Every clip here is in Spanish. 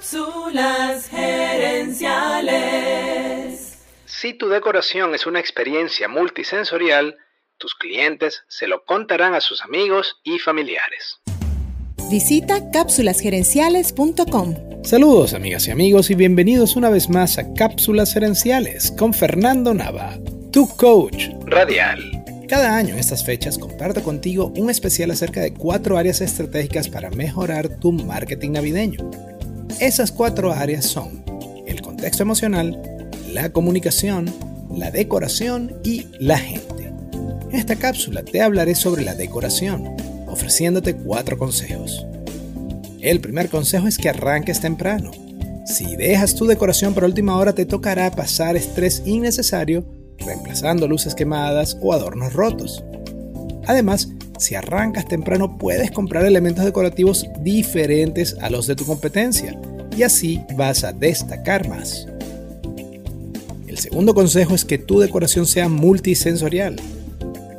Cápsulas gerenciales. Si tu decoración es una experiencia multisensorial, tus clientes se lo contarán a sus amigos y familiares. Visita cápsulasgerenciales.com. Saludos amigas y amigos y bienvenidos una vez más a Cápsulas Gerenciales con Fernando Nava, tu coach Radial. Cada año en estas fechas comparto contigo un especial acerca de cuatro áreas estratégicas para mejorar tu marketing navideño. Esas cuatro áreas son el contexto emocional, la comunicación, la decoración y la gente. En esta cápsula te hablaré sobre la decoración, ofreciéndote cuatro consejos. El primer consejo es que arranques temprano. Si dejas tu decoración para última hora te tocará pasar estrés innecesario reemplazando luces quemadas o adornos rotos. Además, si arrancas temprano puedes comprar elementos decorativos diferentes a los de tu competencia y así vas a destacar más. El segundo consejo es que tu decoración sea multisensorial.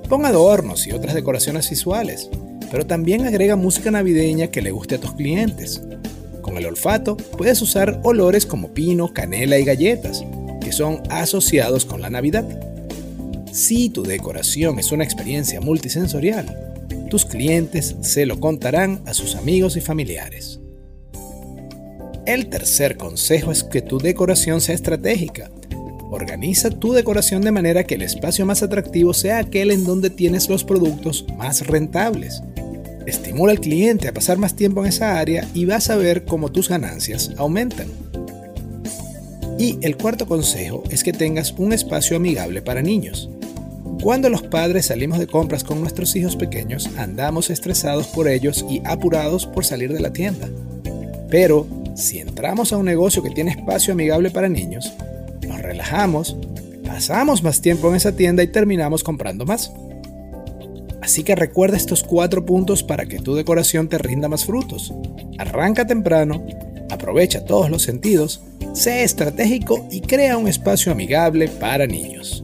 Pon adornos y otras decoraciones visuales, pero también agrega música navideña que le guste a tus clientes. Con el olfato puedes usar olores como pino, canela y galletas, que son asociados con la Navidad. Si tu decoración es una experiencia multisensorial, tus clientes se lo contarán a sus amigos y familiares. El tercer consejo es que tu decoración sea estratégica. Organiza tu decoración de manera que el espacio más atractivo sea aquel en donde tienes los productos más rentables. Estimula al cliente a pasar más tiempo en esa área y vas a ver cómo tus ganancias aumentan. Y el cuarto consejo es que tengas un espacio amigable para niños. Cuando los padres salimos de compras con nuestros hijos pequeños, andamos estresados por ellos y apurados por salir de la tienda. Pero si entramos a un negocio que tiene espacio amigable para niños, nos relajamos, pasamos más tiempo en esa tienda y terminamos comprando más. Así que recuerda estos cuatro puntos para que tu decoración te rinda más frutos. Arranca temprano, aprovecha todos los sentidos, sé estratégico y crea un espacio amigable para niños.